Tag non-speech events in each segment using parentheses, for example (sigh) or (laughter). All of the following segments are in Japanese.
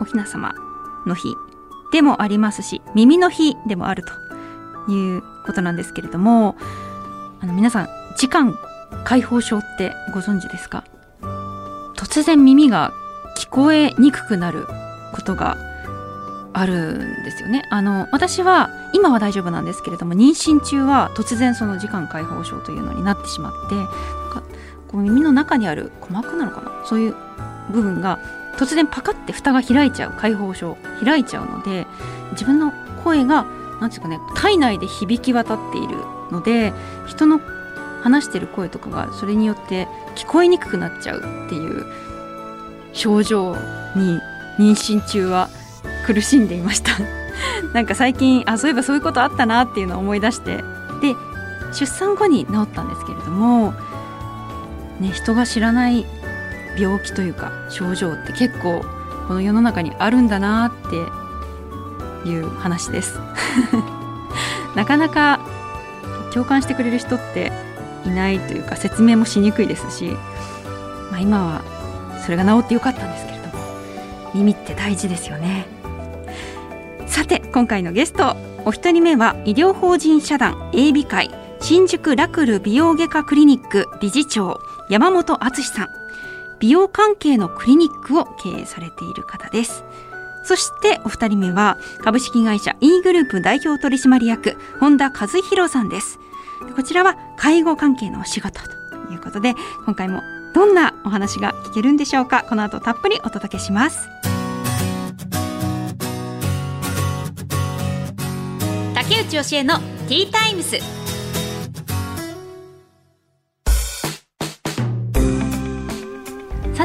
おひな様の日でもありますし耳の日でもあるということなんですけれどもあの皆さん時間解放症ってご存知ですか？突然耳が聞こえにくくなることがあるんですよね。あの私は今は大丈夫なんですけれども妊娠中は突然その時間解放症というのになってしまってこう耳の中にある鼓膜なのかな？そういう部分が突然パカって蓋が開いちゃう解放症開いちゃうので自分の声が何ていうかね体内で響き渡っているので人の話してる声とかがそれによって聞こえにくくなっちゃうっていう症状に妊娠中は苦しんでいました。(laughs) なんか最近あそういえばそういうことあったなっていうのを思い出して。で出産後に治ったんですけれども、ね、人が知らない病気というか症状って結構この世の中にあるんだなっていう話です。(laughs) なかなか共感してくれる人っていないというか説明もしにくいですし、まあ、今はそれが治ってよかったんですけれども耳って大事ですよね。さて今回のゲストお一人目は医療法人社団 A 美会新宿ラクル美容外科クリニック理事長山本敦さん。美容関係のクリニックを経営されている方です。そしてお二人目は株式会社 E グループ代表取締役本田和弘さんです。こちらは介護関係のお仕事ということで今回もどんなお話が聞けるんでしょうか？この後たっぷりお届けします。竹内義恵のティータイムス。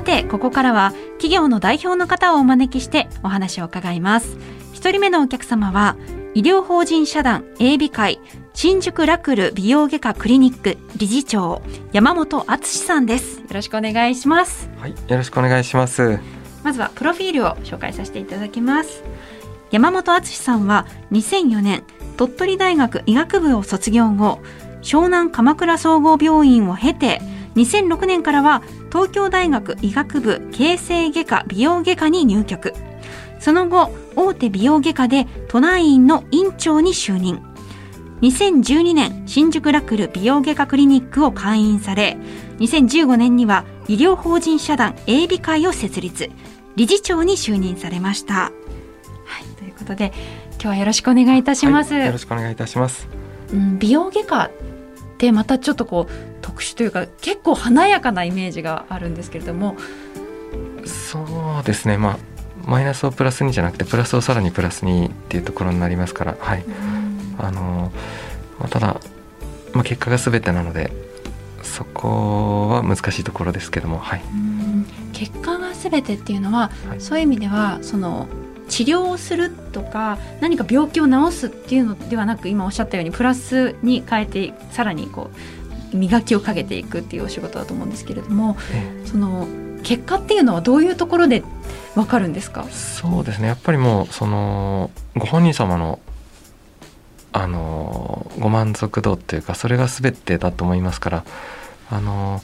てここからは企業の代表の方をお招きしてお話を伺います。一人目のお客様は医療法人社団 A 美会新宿ラクル美容外科クリニック理事長山本敦さんです。よろしくお願いします。はいよろしくお願いします。まずはプロフィールを紹介させていただきます。山本敦さんは2004年鳥取大学医学部を卒業後湘南鎌倉総合病院を経て2006年からは東京大学医学部形成外科美容外科に入局。その後大手美容外科で都内院の院長に就任。2012年新宿ラクル美容外科クリニックを開院され2015年には医療法人社団 A 美会を設立。理事長に就任されました。はいということで今日はよろしくお願いいたします、はい、よろしくお願いいたします、うん、美容外科ってまたちょっとこう特殊というか結構華やかなイメージがあるんですけれども。そうですね。まあマイナスをプラスにじゃなくてプラスをさらにプラスにっていうところになりますから。はい、うん。あの、まあ、ただ、まあ、結果が全てなのでそこは難しいところですけども、はい、結果が全てっていうのは、はい、そういう意味ではその治療をするとか何か病気を治すっていうのではなく今おっしゃったようにプラスに変えてさらにこう磨きをかけていくっていうお仕事だと思うんですけれども、ええ、その結果っていうのはどういうところでわかるんですか？そうですね。やっぱりもうそのご本人様のあのご満足度っていうかそれが全てだと思いますからあの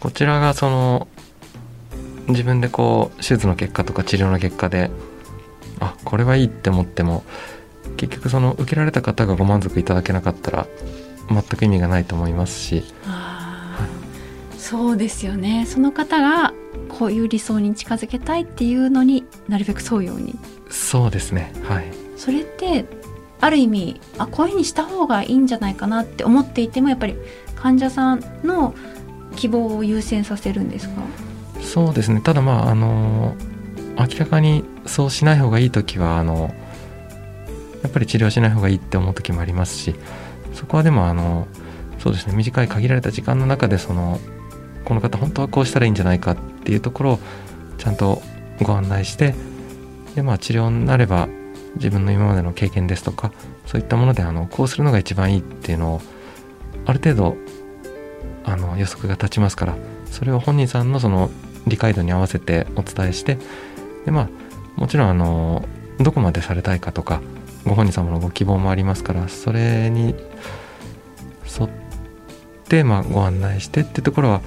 こちらがその自分でこう手術の結果とか治療の結果であこれはいいって思っても結局その受けられた方がご満足いただけなかったら全く意味がないと思いますし、はい、そうですよね。その方がこういう理想に近づけたいっていうのになるべく沿うように。そうですね。はい。それってある意味あこういうふうにした方がいいんじゃないかなって思っていてもやっぱり患者さんの希望を優先させるんですか？そうですね。ただまああの明らかにそうしない方がいい時はあのやっぱり治療しない方がいいって思う時もありますしそこはでもあのそうですね短い限られた時間の中でそのこの方本当はこうしたらいいんじゃないかっていうところをちゃんとご案内してでまあ治療になれば自分の今までの経験ですとかそういったものであのこうするのが一番いいっていうのをある程度あの予測が立ちますからそれを本人さんのその理解度に合わせてお伝えしてでまあもちろんあのどこまでされたいかとかご本人様のご希望もありますからそれに沿ってまあご案内してってところは、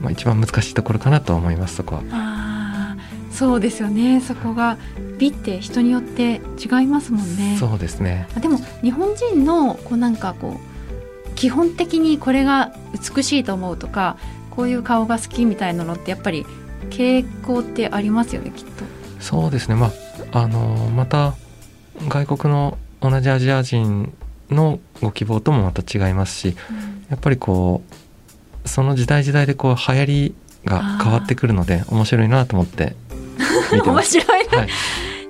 まあ、一番難しいところかなと思いますそこは。あそうですよねそこが美って人によって違いますもんね。そうですねでも日本人のこうなんかこう基本的にこれが美しいと思うとかこういう顔が好きみたいなのってやっぱり傾向ってありますよねきっと。そうですねまああのまた外国の同じアジア人のご希望ともまた違いますし、やっぱりこうその時代時代でこう流行りが変わってくるので面白いなと思って見て面ます。(laughs) 白いな、はい、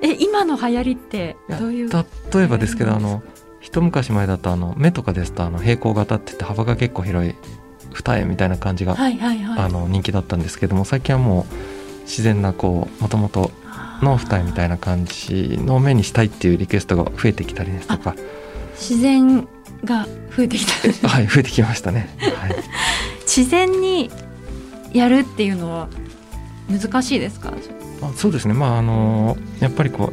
え今の流行りってどういう？例えばですけどあの一昔前だとあの目とかですとあの平行型って言って幅が結構広い二重みたいな感じが、はいはいはい。あの人気だったんですけども最近はもう自然なこうもともとの二重みたいな感じの目にしたいっていうリクエストが増えてきたりですとか。自然が増えてきた。(laughs) はい増えてきましたね。はい。(laughs) 自然にやるっていうのは難しいですか？あそうですね。まああのやっぱりこ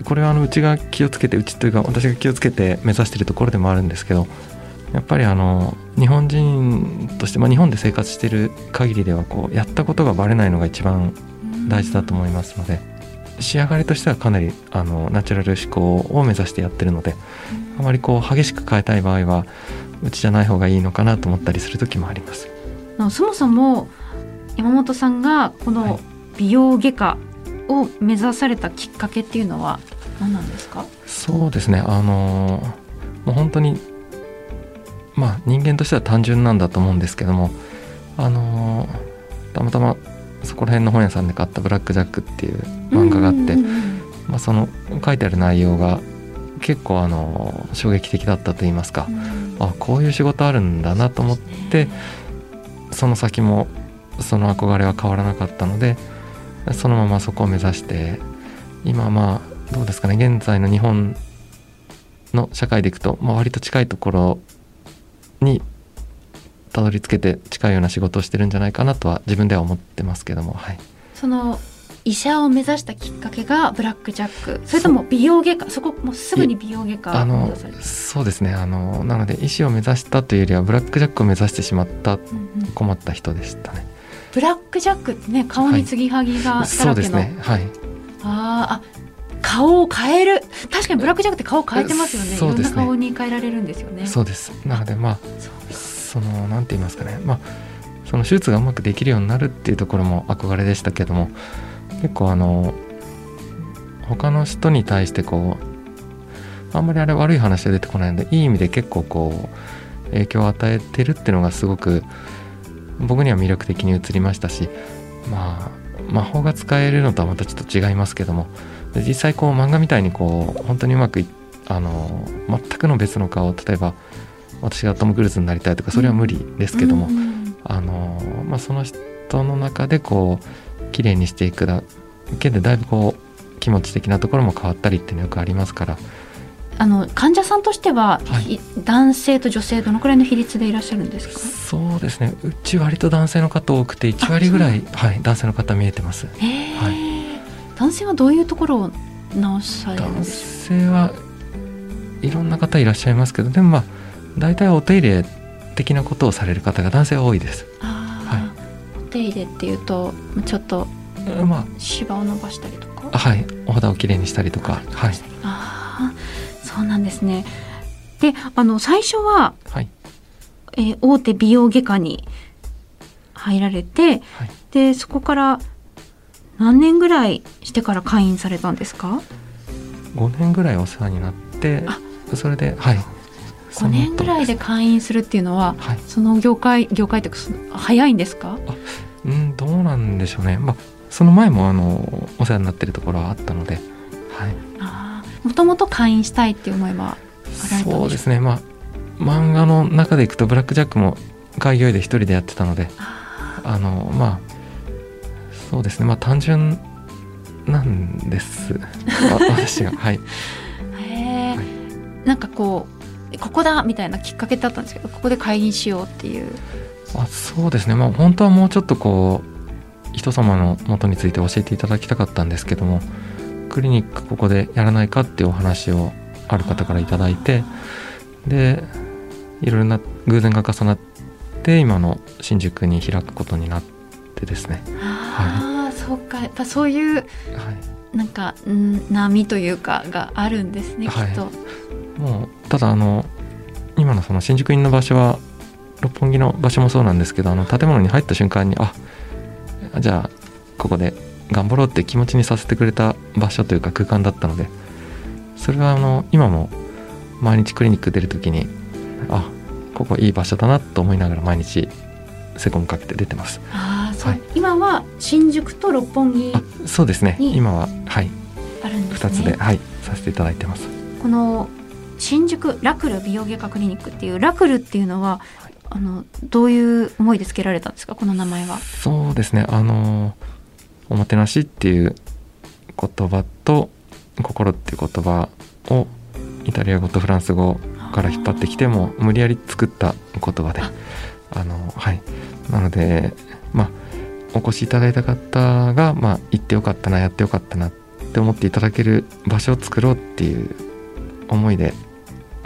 うこれはあのうちが気をつけてうちというか私が気をつけて目指しているところでもあるんですけどやっぱりあの日本人として、まあ、日本で生活している限りではこうやったことがバレないのが一番大事だと思いますので仕上がりとしてはかなりあのナチュラル思考を目指してやってるのであまりこう激しく変えたい場合はうちじゃない方がいいのかなと思ったりする時もあります。のそもそも山本さんがこはい。の美容外科を目指されたきっかけっていうのは何なんですか、そうですね。あのもう本当にまあ人間としては単純なんだと思うんですけどもあのたまたまそこら辺の本屋さんで買った「ブラック・ジャック」っていう漫画があって、まあ、その書いてある内容が結構あの衝撃的だったと言いますか、うん。あこういう仕事あるんだなと思ってその先もその憧れは変わらなかったのでそのままそこを目指して今まあどうですかね現在の日本の社会でいくと、まあ、割と近いところにたどり着けて近いような仕事をしてるんじゃないかなとは自分では思ってますけども、はい、その医者を目指したきっかけがブラックジャック。それとも美容外科？そこもうすぐに美容外科あのそうですね。あのなので医師を目指したというよりはブラック・ジャックを目指してしまったうんうん。困った人でしたね。ブラックジャックってね顔に継ぎはぎがだそうらけの、ですね。はい。あーあ顔を変える。確かにブラックジャックって顔変えてますよね。ね。いろんな顔に変えられるんですよね。そうです。なのでまあそのなんて言いますかね。まあその手術がうまくできるようになるっていうところも憧れでしたけども結構あの他の人に対してこうあんまりあれ悪い話は出てこないのでいい意味で結構こう影響を与えてるっていうのがすごく僕には魅力的に映りましたしまあ魔法が使えるのとはまたちょっと違いますけども実際こう漫画みたいにこう本当にうまくあの全くの別の顔例えば私がトム・クルーズになりたいとかそれは無理ですけども、うんうんあのまあ、その人の中でこう綺麗にしていくだけでだいぶこう気持ち的なところも変わったりっていうのよくありますから。あの患者さんとしては、はい。ひ男性と女性どのくらいの比率でいらっしゃるんですか？そうですね。うち割と男性の方多くて1割ぐらい、はい、男性の方見えてます。は男性はどういうところを直されるん男でし性はいろんな方いらっしゃいますけどでもまあ大体お手入れ的なことをされる方が男性は多いです、ょうああ、お手入れっていうとちょっとま芝を伸ばしたりとか？あはい。お肌をきれいにしたりとか。はい。ああそうなんですね。であの最初は、はい。えー大手美容外科に入られてはい。でそこから何年ぐらいしてから会員されたんですか？5年ぐらいお世話になってあそれではい5年ぐらいで会員するっていうのははい。その業界業界って早いんですか？うんどうなんでしょうね。まあその前もあのお世話になってるところはあったのではい。あもともと会員したいっていう思いはそうですね。まあ漫画の中でいくとブラック・ジャックも開業医で一人でやってたのでああのまあそうですね。まあ単純なんです。わ (laughs) 私が。はい。へえ、はいなんかこうここだみたいなきっかけだったんですけどここで会員しようっていう。あそうですね。まあ本当はもうちょっとこう人様の元について教えていただきたかったんですけどもクリニックここでやらないかっていうお話をある方からいただいてでいろいろな偶然が重なって今の新宿に開くことになってですね、ああ、そうか。やっぱそういうはい、なんかん波というかがあるんですね、はい。きっともうただあの今のその新宿院の場所は六本木の場所もそうなんですけどあの建物に入った瞬間にあじゃあここで頑張ろうって気持ちにさせてくれた場所というか空間だったのでそれはあの今も毎日クリニック出る時にあここいい場所だなと思いながら毎日セコムかけて出てます。ああそう、はい。今は新宿と六本木あそうですね。に今ははい。あるんですね。2つで、はいさせていただいてます。この新宿ラクル美容外科クリニックっていうラクルっていうのは、あのどういう思いで付けられたんですか？この名前は。そうですね。あのおもてなしっていう言葉と心っていう言葉をイタリア語とフランス語から引っ張ってきても無理やり作った言葉であ。あのはい。なのでまあお越しいただいた方がまあ行ってよかったなやってよかったなって思っていただける場所を作ろうっていう思いで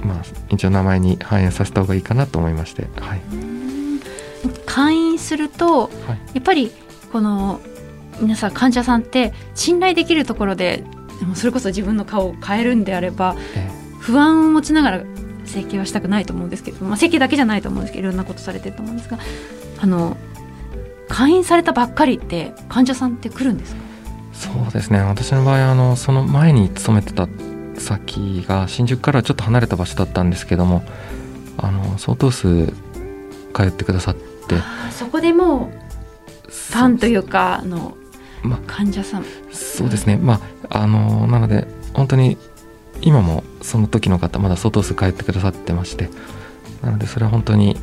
まあ一応名前に反映させた方がいいかなと思いまして。はい、会員するとはい。やっぱりこの皆さん患者さんって信頼できるところででもそれこそ自分の顔を変えるんであればえ不安を持ちながら整形はしたくないと思うんですけど、まあ、整形だけじゃないと思うんですけどいろんなことされてると思うんですがあの会員されたばっかりって患者さんって来るんですか？そうですね。私の場合あのその前に勤めてた先が新宿からちょっと離れた場所だったんですけどもあの相当数通ってくださって。そこでもうファンというかあのま患者さん。そうですね。まああのなので本当に今もその時の方まだ相当数通ってくださってましてなのでそれは本当に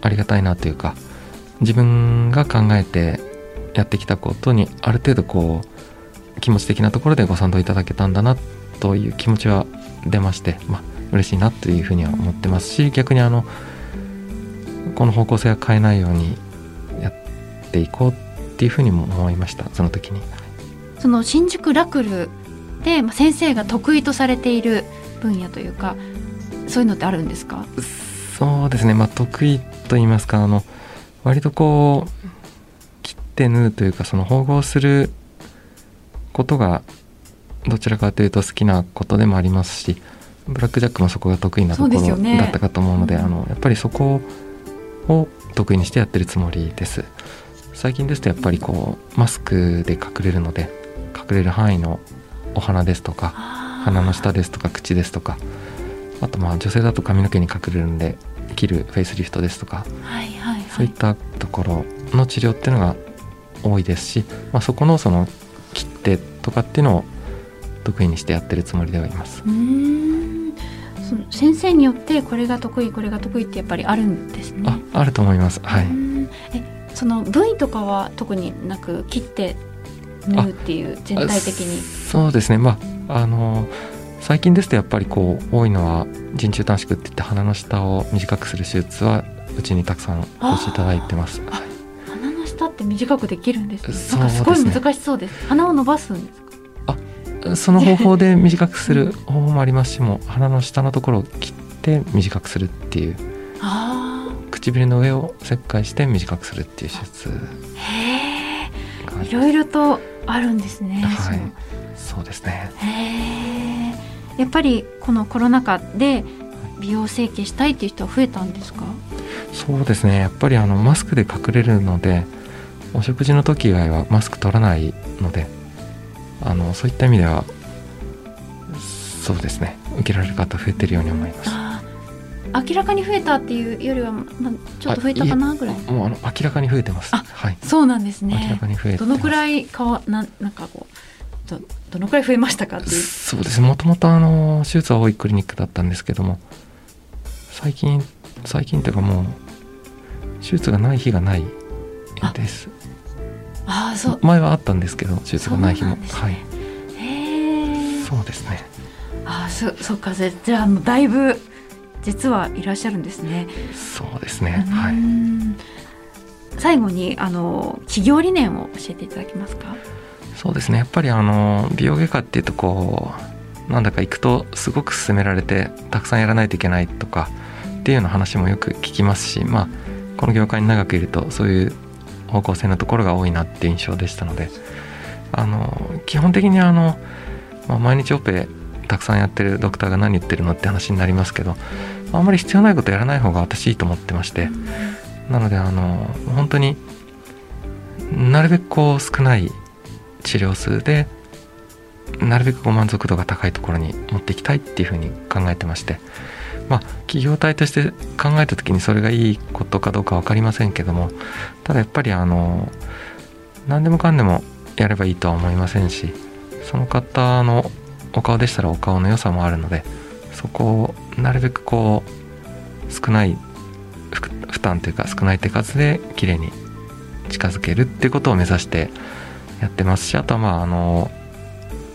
ありがたいなというか自分が考えてやってきたことにある程度こう気持ち的なところでご賛同いただけたんだなという気持ちは出ましてまあ嬉しいなというふうには思ってますし逆にあのこの方向性は変えないようにやっていこうっていうふうにも思いましたその時に。その新宿ラクルで、まあ、先生が得意とされている分野というかそういうのってあるんですか？そうですね。まあ得意と言いますかあの割とこう切って縫うというかその縫合することがどちらかというと好きなことでもありますしブラックジャックもそこが得意なところだったかと思うのでうん。あのやっぱりそこを得意にしてやってるつもりです。最近ですとやっぱりこうマスクで隠れるので隠れる範囲のお花ですとか鼻の下ですとか口ですとかあとまあ女性だと髪の毛に隠れるんで切るフェイスリフトですとかはいはいはい。そういったところの治療っていうのが多いですし、まあ、そこのその切手とかっていうのを得意にしてやってるつもりではいます。うーん。その先生によってこれが得意これが得意ってやっぱりあるんですね。ああると思います。はい。えその部位とかは特になく切って縫うっていう全体的に？そうですね。まああの最近ですとやっぱりこう多いのは人中短縮って言って鼻の下を短くする手術はうちにたくさんお越しいただいてます。あはい鼻の下って短くできるんですね。そうなんかすごい難しそうです。鼻を伸ばすんですか？その方法で短くする方法もありますしもう鼻の下のところを切って短くするっていう。あ唇の上を切開して短くするっていう手術。あへがえいろいろとあるんですね、はい。そうですね。へえやっぱりこのコロナ禍で美容整形したいっていう人は増えたんですか？そうですね。やっぱりあのマスクで隠れるのでお食事の時以外はマスク取らないのであのそういった意味ではそうですね。受けられる方増えてるように思います。明らかに増えたっていうよりは、まあ、ちょっと増えたかなぐらい。もうあの明らかに増えてます。あはい。そうなんです明らねかに増えてどのくらいかわななんかこうどどのくらい増えましたかっていう。そうです。ねもともとあの手術は多いクリニックだったんですけども最近最近というかもう手術がない日がないですああそう。前はあったんですけど手術がない日も。ね。はい。そうですね。あそそっか。じゃあもうだいぶ実はいらっしゃるんですね。そうですね。はい。最後にあの企業理念を教えていただけますか？そうですね。やっぱりあの美容外科っていうとこうなんだか行くとすごく勧められてたくさんやらないといけないとかっていうような話もよく聞きますしまあこの業界に長くいるとそういう方向性のところが多いなって印象でしたのであの基本的にあの、まあ、毎日オペたくさんやってるドクターが何言ってるのって話になりますけどあんまり必要ないことやらない方が私いいと思ってましてなのであの本当になるべくこう少ない治療数でなるべくご満足度が高いところに持っていきたいっていうふうに考えてましてまあ企業体として考えた時にそれがいいことかどうか分かりませんけどもただやっぱりあの何でもかんでもやればいいとは思いませんしその方のお顔でしたらお顔の良さもあるのでそこをなるべくこう少ない負担というか少ない手数で綺麗に近づけるっていうことを目指してやってますしあとはまああの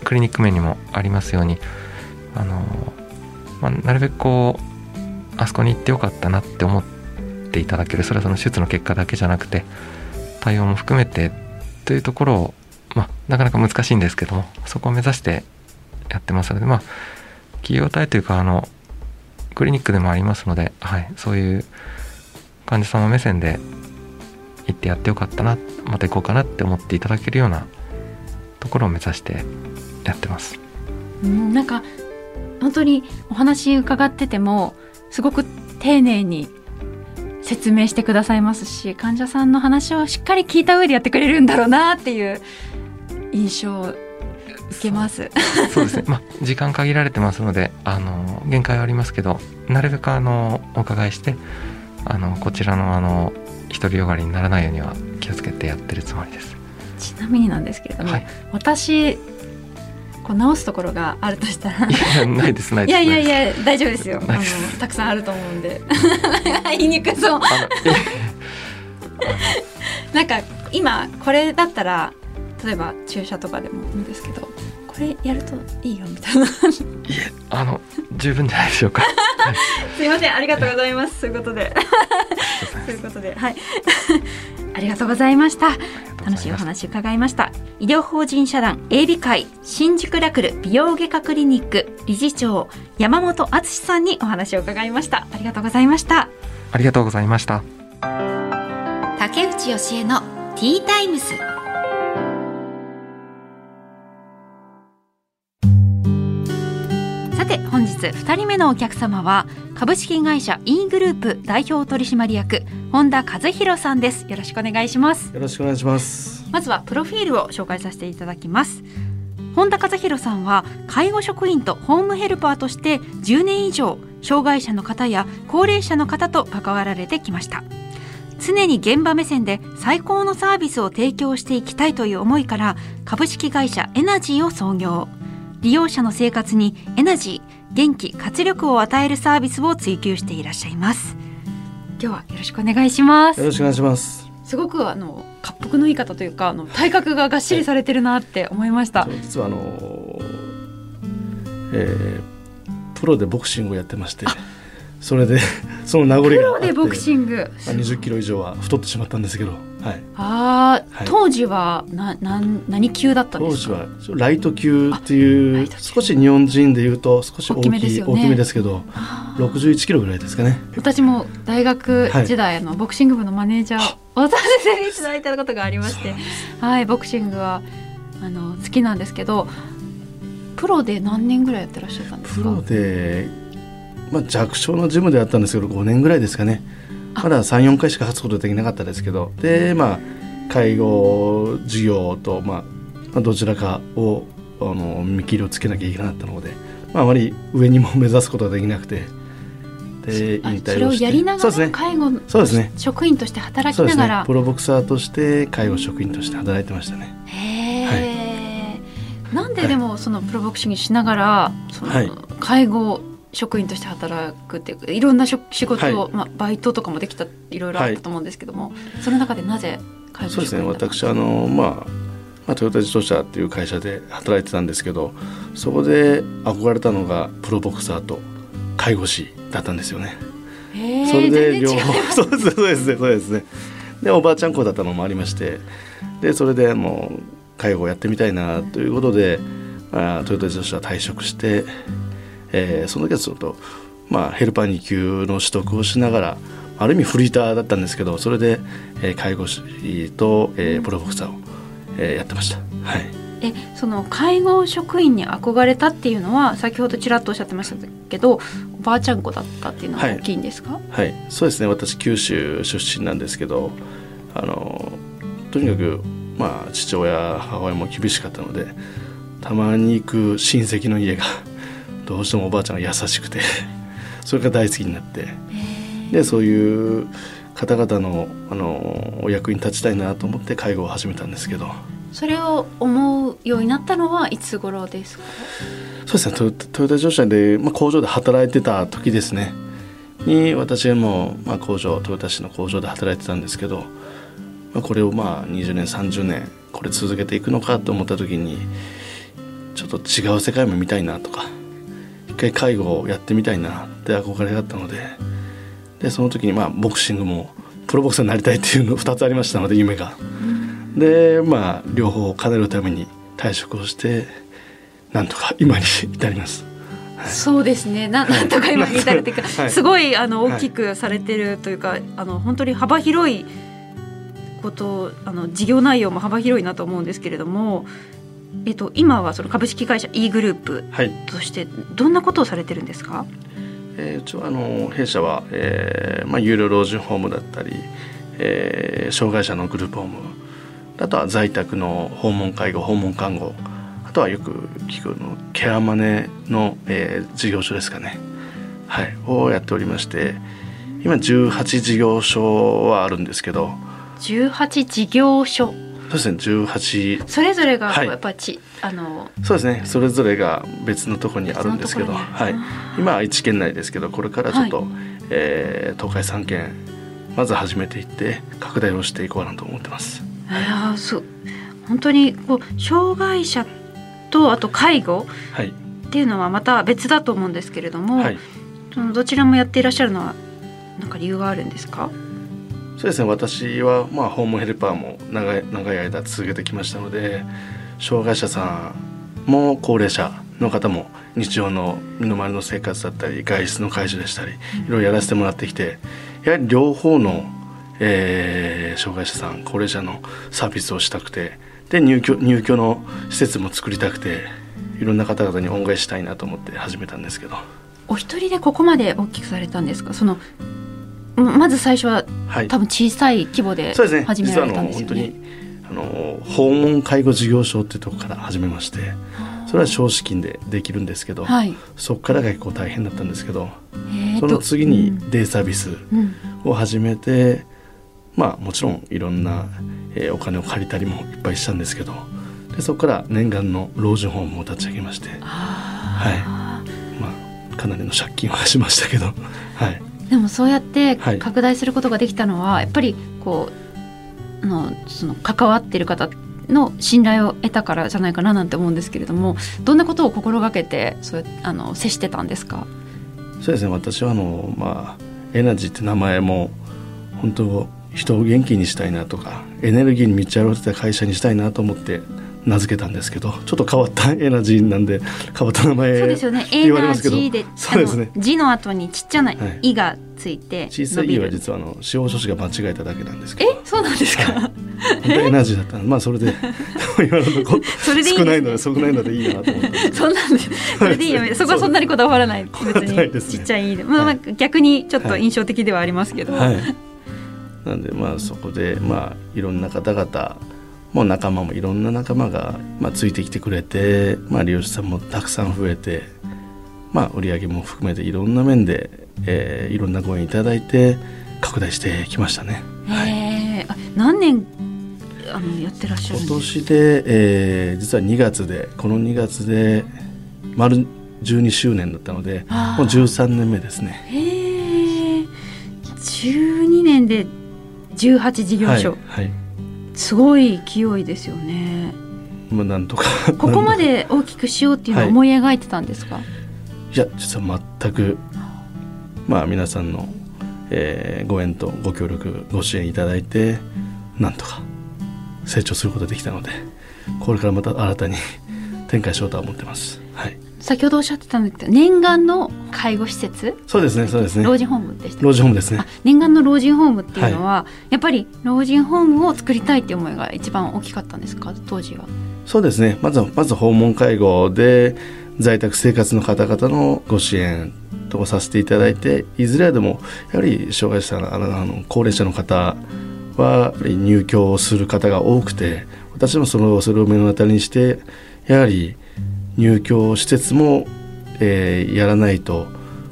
クリニック面にもありますようにあの、まあ、なるべくこうあそこに行ってよかったなって思っていただけるそれはその手術の結果だけじゃなくて対応も含めてというところを、まあ、なかなか難しいんですけどもそこを目指してやってますのでまあ企業体というかあのクリニックでもありますので、はい、そういう患者様目線で行ってやってよかったなまた行こうかなって思っていただけるようなところを目指してやってます。なんか本当にお話伺っててもすごく丁寧に説明してくださいますし患者さんの話をしっかり聞いた上でやってくれるんだろうなっていう印象を受けます。そう。ですね、まあ、時間限られてますのであの限界はありますけどなるべくあのお伺いしてあのこちらのあの独りよがりにならないようには気をつけてやってるつもりです。ちなみになんですけれども、はい、私こう直すところがあるとしたら。いやないですないですいやいやいや大丈夫ですよ。あのたくさんあると思うんで。(laughs) 言いにくそう。なんか今これだったら例えば注射とかでもいいんですけどこれやるといいよみたいな。いえあの十分じゃないでしょうか。(laughs) すいませんありがとうございます。そういうことで。そういうことではいありがとうございました。楽しいお話伺いました。医療法人社団 AB 会新宿ラクル美容外科クリニック理事長山本敦さんにお話を伺いました。ありがとうございました。ありがとうございました。竹内義恵のティータイムスて本日2人目のお客様は株式会社 E グループ代表取締役本田和弘さんです。よろしくお願いします。よろしくお願いします。まずはプロフィールを紹介させていただきます。本田和弘さんは介護職員とホームヘルパーとして10年以上障害者の方や高齢者の方と関わられてきました。常に現場目線で最高のサービスを提供していきたいという思いから株式会社エナジーを創業。利用者の生活にエナジー元気活力を与えるサービスを追求していらっしゃいます。今日はよろしくお願いします。よろしくお願いします。すごくあの滑腹のいい方というかあの体格ががっしりされてるなって思いました、はい、実はあの、えー、プロでボクシングをやってましてそれでその名残がプロでボクシング。20キロ以上は太ってしまったんですけど、はい、ああ、はい、当時はなな何級だったんですか？当時はライト級っていう少し日本人でいうと少し大きい大きめ,、ね、大きめですけど61キロぐらいですかね。私も大学時代のボクシング部のマネージャーをさせていただいたことがありましてはいボクシングはあの好きなんですけどプロで何年ぐらいやってらっしゃったんですか？プロでまあ、弱小のジムであったんですけど5年ぐらいですかね。まだ34回しか勝つことできなかったですけど。でまあ介護事業と、まあ、どちらかをあの見切りをつけなきゃいけなかったので、まあ、あまり上にも目指すことができなくて。で引退それをやりながら介護そうですね。職員として働きながら、ね、プロボクサーとして介護職員として働いてましたね。へえ、はい、なんででもそのプロボクシングしながらその介護職員として働くっていういろんな仕事を、はい、まあ、バイトとかもできたいろいろあったと思うんですけども、はい、その中でなぜそうですね。私あの、まあ、まあ、トヨタ自動車っていう会社で働いてたんですけどそこで憧れたのがプロボクサーと介護士だったんですよね。それで両方そうですそうですねそうですね。でおばあちゃん子だったのもありましてでそれでもう介護をやってみたいなということで、まあ、トヨタ自動車退職して、えー、その時はちょっと、まあ、ヘルパー2級の取得をしながらある意味フリーターだったんですけどそれで、えー、介護士と、えー、プロボクサーを、えー、やってました。はい。えその介護職員に憧れたっていうのは先ほどちらっとおっしゃってましたけどおばあちゃん子だったっていうのは大きいんですか、はい、はい、そうですね。私九州出身なんですけどあのとにかくまあ父親母親も厳しかったのでたまに行く親戚の家がどうしてもおばあちゃんが優しくて (laughs) それが大好きになって。でそういう方々のあのお役に立ちたいなと思って介護を始めたんですけど。それを思うようになったのはいつ頃ですか？そうですね。トヨトヨタ自動車で、まあ、工場で働いてた時ですね。に私も、まあ、工場トヨタ市の工場で働いてたんですけど、まあ、これをまあ20年30年これ続けていくのかと思った時にちょっと違う世界も見たいなとか。一回介護をやってみたいなって憧れだったのででその時にまあボクシングもプロボクサーになりたいっていうの2つありましたので夢が。でまあ両方を叶えるために退職をしてなんとか今に至ります。そうですね。な (laughs) なんとか今に至るっていうか、はい、すごいあの大きくされてるというか、はい、あの本当に幅広いことあの事業内容も幅広いなと思うんですけれども、えっと、今はその株式会社 E グループとしてどんなことをされてるんですか、はい、えー、うちはあの弊社は、えーまあ、有料老人ホームだったり、えー、障害者のグループホームあとは在宅の訪問介護訪問看護あとはよく聞くのケアマネの、えー、事業所ですかね、はい、をやっておりまして今18事業所はあるんですけど。18事業所そうですね18それぞれがやっぱち、はい、あのそうですねそれぞれが別のところにあるんですけど、はい、今は愛知県内ですけどこれからちょっと、はい、えー、東海3県まず始めていって拡大をしていこうかなと思ってます。あそう。本当にこう障害者とあと介護っていうのはまた別だと思うんですけれども、はい、そのどちらもやっていらっしゃるのは何か理由があるんですか？そうですね私はまあ訪問ヘルパーも長い長い間続けてきましたので障害者さんも高齢者の方も日常の身の回りの生活だったり外出の介助でしたりいろいろやらせてもらってきてやはり両方の、えー、障害者さん高齢者のサービスをしたくてで入居入居の施設も作りたくていろんな方々に恩返ししたいなと思って始めたんですけど。お一人でここまで大きくされたんですか？そのまず最初は、はい、多分小さい規模で始められたんですよね。あの訪問介護事業所っていうところから始めましてそれは少資金でできるんですけど、はい、そこからが結構大変だったんですけど、その次にデイサービスを始めて、うん、まあもちろんいろんな、えー、お金を借りたりもいっぱいしたんですけどでそこから念願の老人ホームを立ち上げましてはい。まあかなりの借金はしましたけどはい。でもそうやって拡大することができたのは、はい、やっぱりこうのその関わっている方の信頼を得たからじゃないかななんて思うんですけれどもどんなことを心がけてそうあの接してたんですか？そうですね。私はあの、まあ、エナジーって名前も本当人を元気にしたいなとかエネルギーに満ち溢れた会社にしたいなと思って名付けたんですけどちょっと変わったエナジーなんで変わった名前そうですよね。エナジーでそうですね。字の後にちっちゃな「い」がついて小さい「い」は実はあの司法書士が間違えただけなんですけど。えそうなんですか、はい、エナジーだったまあそれで今のとこ (laughs) ろ少ないので少ないのでいいなと思ってそんなんでそれでいいやそこはそんなにこだわらない。別に。ちっちゃい「い」で。まあ、まあ、逆にちょっと印象的ではありますけど、はい、なんでまあそこでまあいろんな方々もう仲間もいろんな仲間が、まあ、ついてきてくれて、まあ、利用者さんもたくさん増えて、まあ、売り上げも含めていろんな面で、えー、いろんなご縁いただいて拡大してきましたね。はい、何年あのやってらっしゃる今年で、えー、実は2月でこの2月で丸12周年だったのでもう13年目ですね。へえ12年で18事業所。はい、はいすごい勢いですよね。まあ、なんとか。ここまで大きくしようっていうのは思い描いてたんですか、はい、いや実は全くまあ皆さんの、えー、ご縁とご協力ご支援いただいてなんとか成長することができたのでこれからまた新たに展開しようとは思ってます。はい先ほどおっしゃってたんですけど念願の介護施設？そうですねそうですね。老人ホームでした老人ホームですね。念願の老人ホームっていうのは、はい、やっぱり老人ホームを作りたいっていう思いが一番大きかったんですか？当時は。そうですね。まずまず訪問介護で在宅生活の方々のご支援とさせていただいていずれでもやはり障害者のあの高齢者の方は入居する方が多くて私もそのそれを目の当たりにしてやはり入居施設も、えー、やらないと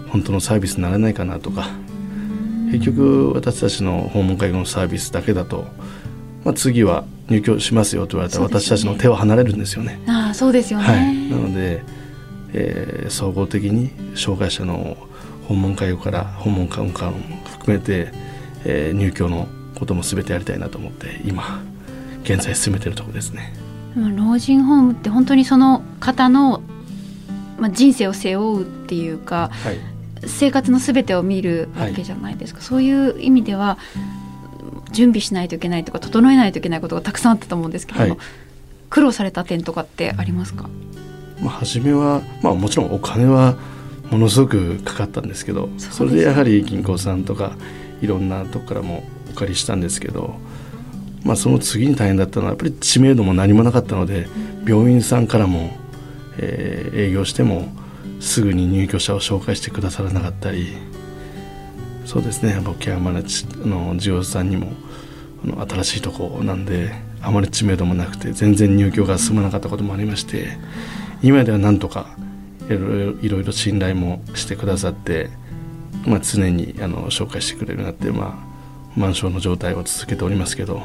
本当のサービスにならないかなとか。結局私たちの訪問介護のサービスだけだと、まあ、次は入居しますよと言われたら、私たちの手を離れるんですよね。あそうですよね、はい、なので、えー、総合的に障害者の訪問介護から訪問看護官も含めて、えー、入居のことも全てやりたいなと思って今現在進めてるところですね。老人ホームって本当にその方の、まあ、人生を背負うっていうか、はい、生活のすべてを見るわけじゃないですか、はい、そういう意味では準備しないといけないとか整えないといけないことがたくさんあったと思うんですけども、はい、苦労された点とかってありますか、まあ、初めは、まあ、もちろんお金はものすごくかかったんですけどそれでやはり銀行さんとかいろんなとこからもお借りしたんですけどまあ、その次に大変だったのはやっぱり知名度も何もなかったので病院さんからも、えー、営業してもすぐに入居者を紹介してくださらなかったりそうですね。ケアマネの事業者さんにもあの新しいとこなんであまり知名度もなくて全然入居が進まなかったこともありまして今ではなんとかいろいろ信頼もしてくださって、まあ、常にあの紹介してくれるようになって、まあ、満床の状態を続けておりますけど、は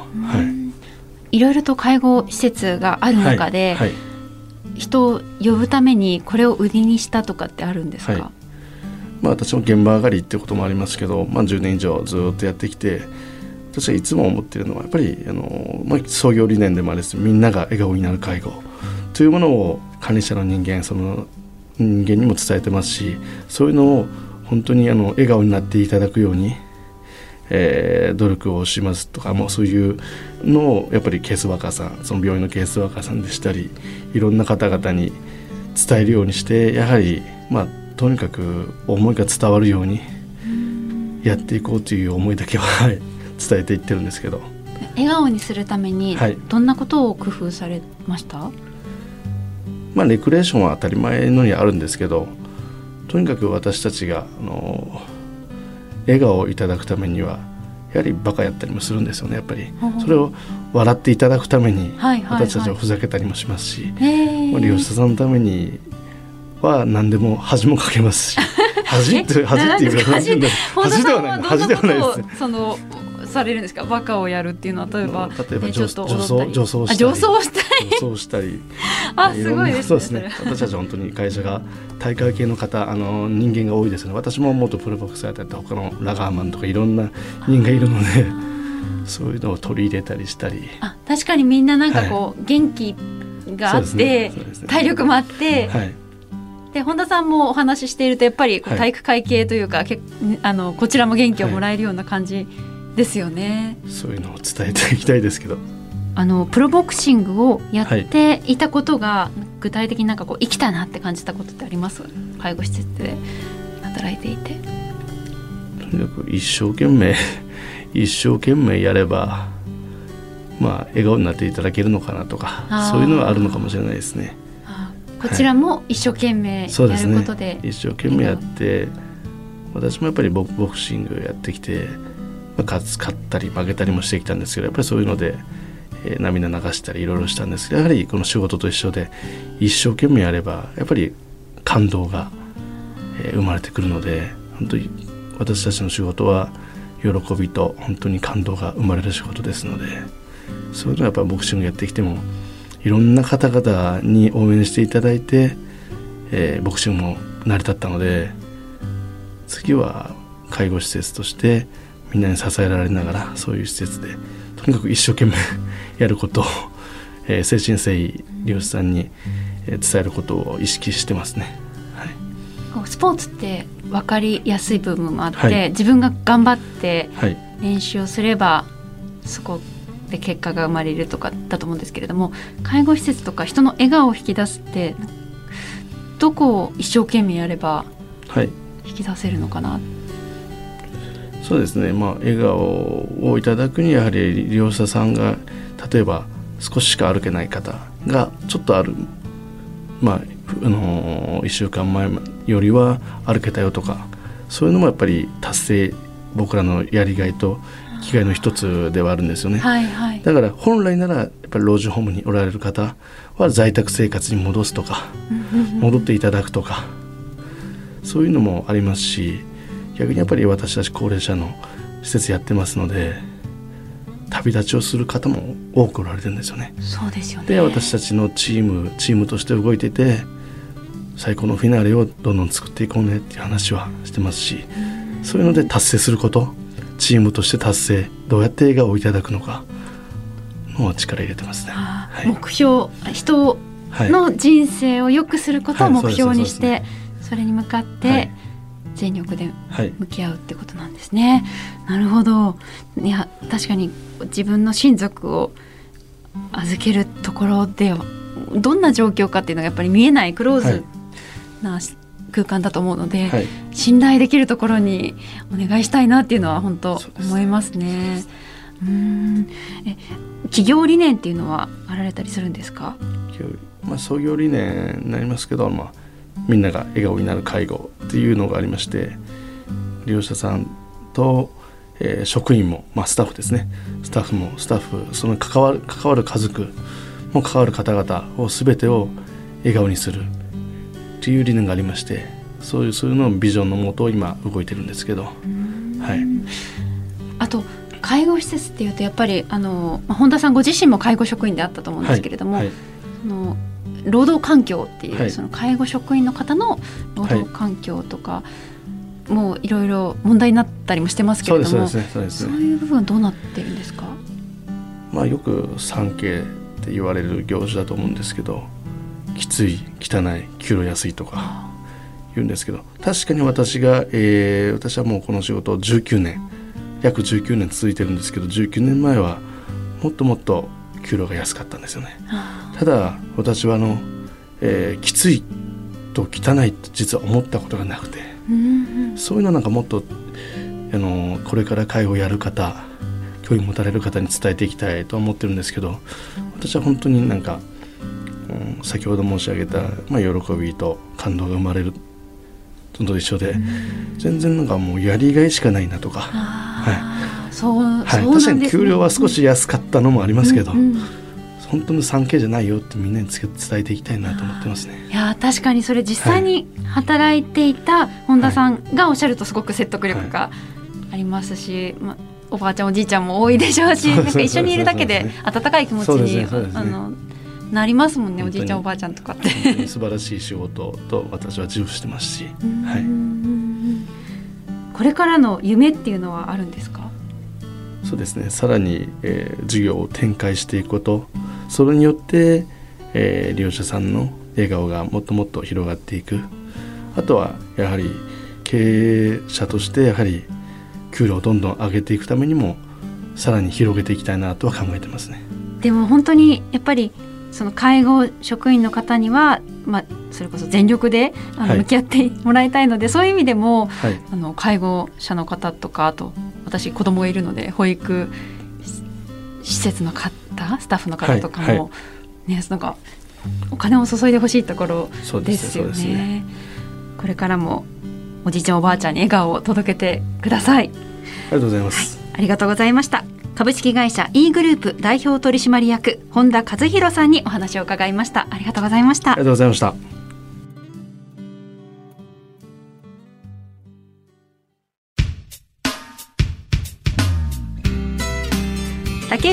い、いろいろと介護施設がある中で、はいはい、人を呼ぶためにこれを売りにしたとかってあるんですか、まあ、私も現場上がりっていうこともありますけど、まあ、10年以上ずっとやってきて私はいつも思っているのはやっぱりあの、まあ、創業理念でもあるです。みんなが笑顔になる介護というものを管理者の人間その人間にも伝えてますしそういうのを本当にあの笑顔になっていただくようにえー、努力をしますとかもうそういうのをやっぱりケースワーカーさんその病院のケースワーカーさんでしたりいろんな方々に伝えるようにしてやはりまあとにかく思いが伝わるようにやっていこうという思いだけは伝えていってるんですけど。笑顔にするためにどんなことを工夫されました、はい、まあ、レクレーションは当たり前のにあるんですけどとにかく私たちがあの笑顔をいただくためにはやはりバカやったりもするんですよねやっぱり。それを笑っていただくために私たちはふざけたりもしますし、まあ、利用者さんのためには何でも恥もかけますし (laughs) 恥って恥っていうか恥ではない恥ではないです。そのされるんですか？バカをやるっていうのは例えば例えば女装女装したり女装したり。あすごいですね。そうですね。私たちは本当に会社が大会系の方あの人間が多いですね。私も元プロボクサーやったり他のラガーマンとかいろんな人間がいるのでそういうのを取り入れたりしたり。あ確かにみんななんかこう、はい、元気があって、ね。ね、体力もあって、はい、で本田さんもお話ししているとやっぱり体育会系というか、はい、あのこちらも元気をもらえるような感じですよね。そういうのを伝えていきたいですけど。あのプロボクシングをやってい。たことが、具体的になんかこう生きたなって感じたことってあります？介護施設で働いていて。とにかく一生懸命 (laughs) 一生懸命やればまあ笑顔になっていただけるのかなとかそういうのはあるのかもしれないですね。こちらも一生懸命やることで、はいね、一生懸命やって私もやっぱりボクシングやってきて勝勝ったり負けたりもしてきたんですけどやっぱりそういうので、え、涙流したりいろいろしたんですけどやはりこの仕事と一緒で一生懸命やればやっぱり感動が、え、生まれてくるので本当に私たちの仕事は喜びと本当に感動が生まれる仕事ですのでそういうのはやっぱりボクシングやってきてもいろんな方々に応援していただいて、えー、ボクシングも成り立ったので次は介護施設としてみんなに支えられながらそういう施設でとにかく一生懸命やることをえー、精神誠意利用者さんに、えー、伝えることを意識してますね。はい、スポーツって分かりやすい部分もあって、はい、自分が頑張って練習をすれば、そこで結果が生まれるとかだと思うんですけれども介護施設とか人の笑顔を引き出すってどこを一生懸命やれば引き出せるのかな、はい、そうですね、まあ、笑顔をいただくにやはり利用者さんが例えば少ししか歩けない方がちょっとある、まあ、あの1週間前よりは歩けたよとかそういうのもやっぱり達成僕らのやりがいと生きがいの一つではあるんですよね、はいはい、だから本来ならやっぱり老人ホームにおられる方は在宅生活に戻すとか戻っていただくとかそういうのもありますし逆にやっぱり私たち高齢者の施設やってますので旅立ちをする方も多くおられるんですよね。そうですよね。で私たちのチームチームとして動いてて最高のフィナーレをどんどん作っていこうねっていう話はしてますし、そういうので達成することチームとして達成どうやって笑顔をいただくのかの力入れてますね。はい、目標人の人生を良くすることを目標にして、それに向かって、はい。全力で向き合うってことなんですね。はい、なるほど。いや確かに自分の親族を預けるところでどんな状況かっていうのがやっぱり見えないクローズな空間だと思うので、はい、信頼できるところにお願いしたいなっていうのは本当思いますね。うん。え企業理念っていうのはあられたりするんですか？まあ、創業理念になりますけど、まあ、みんなが笑顔になる介護っていうのがありまして利用者さんと、えー、職員も、まあ、スタッフですね。スタッフもスタッフその関わる関わる家族も関わる方々を全てを笑顔にするっていう理念がありましてそういうそういうのビジョンのもと今動いてるんですけど、はい、あと介護施設っていうとやっぱりあの本田さんご自身も介護職員であったと思うんですけれども、はい。はい、の労働環境っていう、はい、その介護職員の方の労働環境とか、もういろいろ問題になったりもしてますけれどもそういう部分どうなってるんですか、まあ、よく 3K って言われる業種だと思うんですけどきつい汚い給料安いとか言うんですけど確かに私が、えー、私はもうこの仕事19年約19年続いてるんですけど19年前はもっともっと給料が安かったんですよね。ただ私はあの、えー、きついと汚いと実は思ったことがなくて、そういうのなんかもっとあのこれから介護をやる方興味持たれる方に伝えていきたいと思ってるんですけど私は本当になんか、うん、先ほど申し上げた、まあ、喜びと感動が生まれるのと一緒で、全然なんかもうやりがいしかないなとか。はい、そう、はい、確かに給料は少し安かったのもありますけど、うんうん本当の 3K じゃないよってみんなに伝えていきたいなと思ってますね。いや確かにそれ実際に働いていた本田さんがおっしゃるとすごく説得力がありますし、まあ、おばあちゃんおじいちゃんも多いでしょうしなんか一緒にいるだけで温かい気持ちに、あのなりますもんねおじいちゃんおばあちゃんとかって。素晴らしい仕事と私は自負してますし、はい、これからの夢っていうのはあるんですか？そうですね。さらに、えー、事業を展開していくことそれによって、えー、利用者さんの笑顔がもっともっと広がっていく。あとはやはり経営者としてやはり給料をどんどん上げていくためにもさらに広げていきたいなとは考えてますね。でも本当にやっぱりその介護職員の方には、まあ、それこそ全力であの向き合ってもらいたいので、はい、そういう意味でも、はい、あの介護者の方とかあと私子供がいるので保育施設の方スタッフの方とかも、はいはい、ねなんかお金を注いでほしいところですよね、ね、これからもおじいちゃんおばあちゃんに笑顔を届けてください。ありがとうございます、はい、ありがとうございました。株式会社 E グループ代表取締役本田和弘さんにお話を伺いました。ありがとうございました。ありがとうございました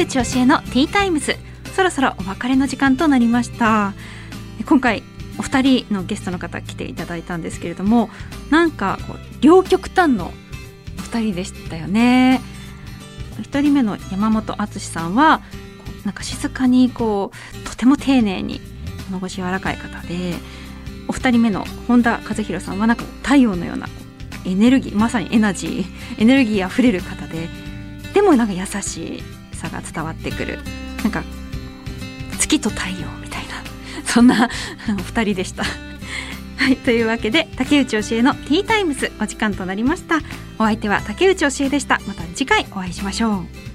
竹内教えのティータイムズ。そろそろお別れの時間となりました。今回お二人のゲストの方来ていただいたんですけれどもなんかこう両極端のお二人でしたよね。一人目の山本敦さんはなんか静かにこうとても丁寧に物腰柔らかい方でお二人目の本田和弘さんはなんか太陽のようなエネルギーまさにエナジーエネルギーあふれる方ででもなんか優しい。さが伝わってくる。なんか月と太陽みたいなそんなお二人でした。はい、というわけで竹内教えのティータイムズお時間となりました。お相手は竹内教えでした。また次回お会いしましょう。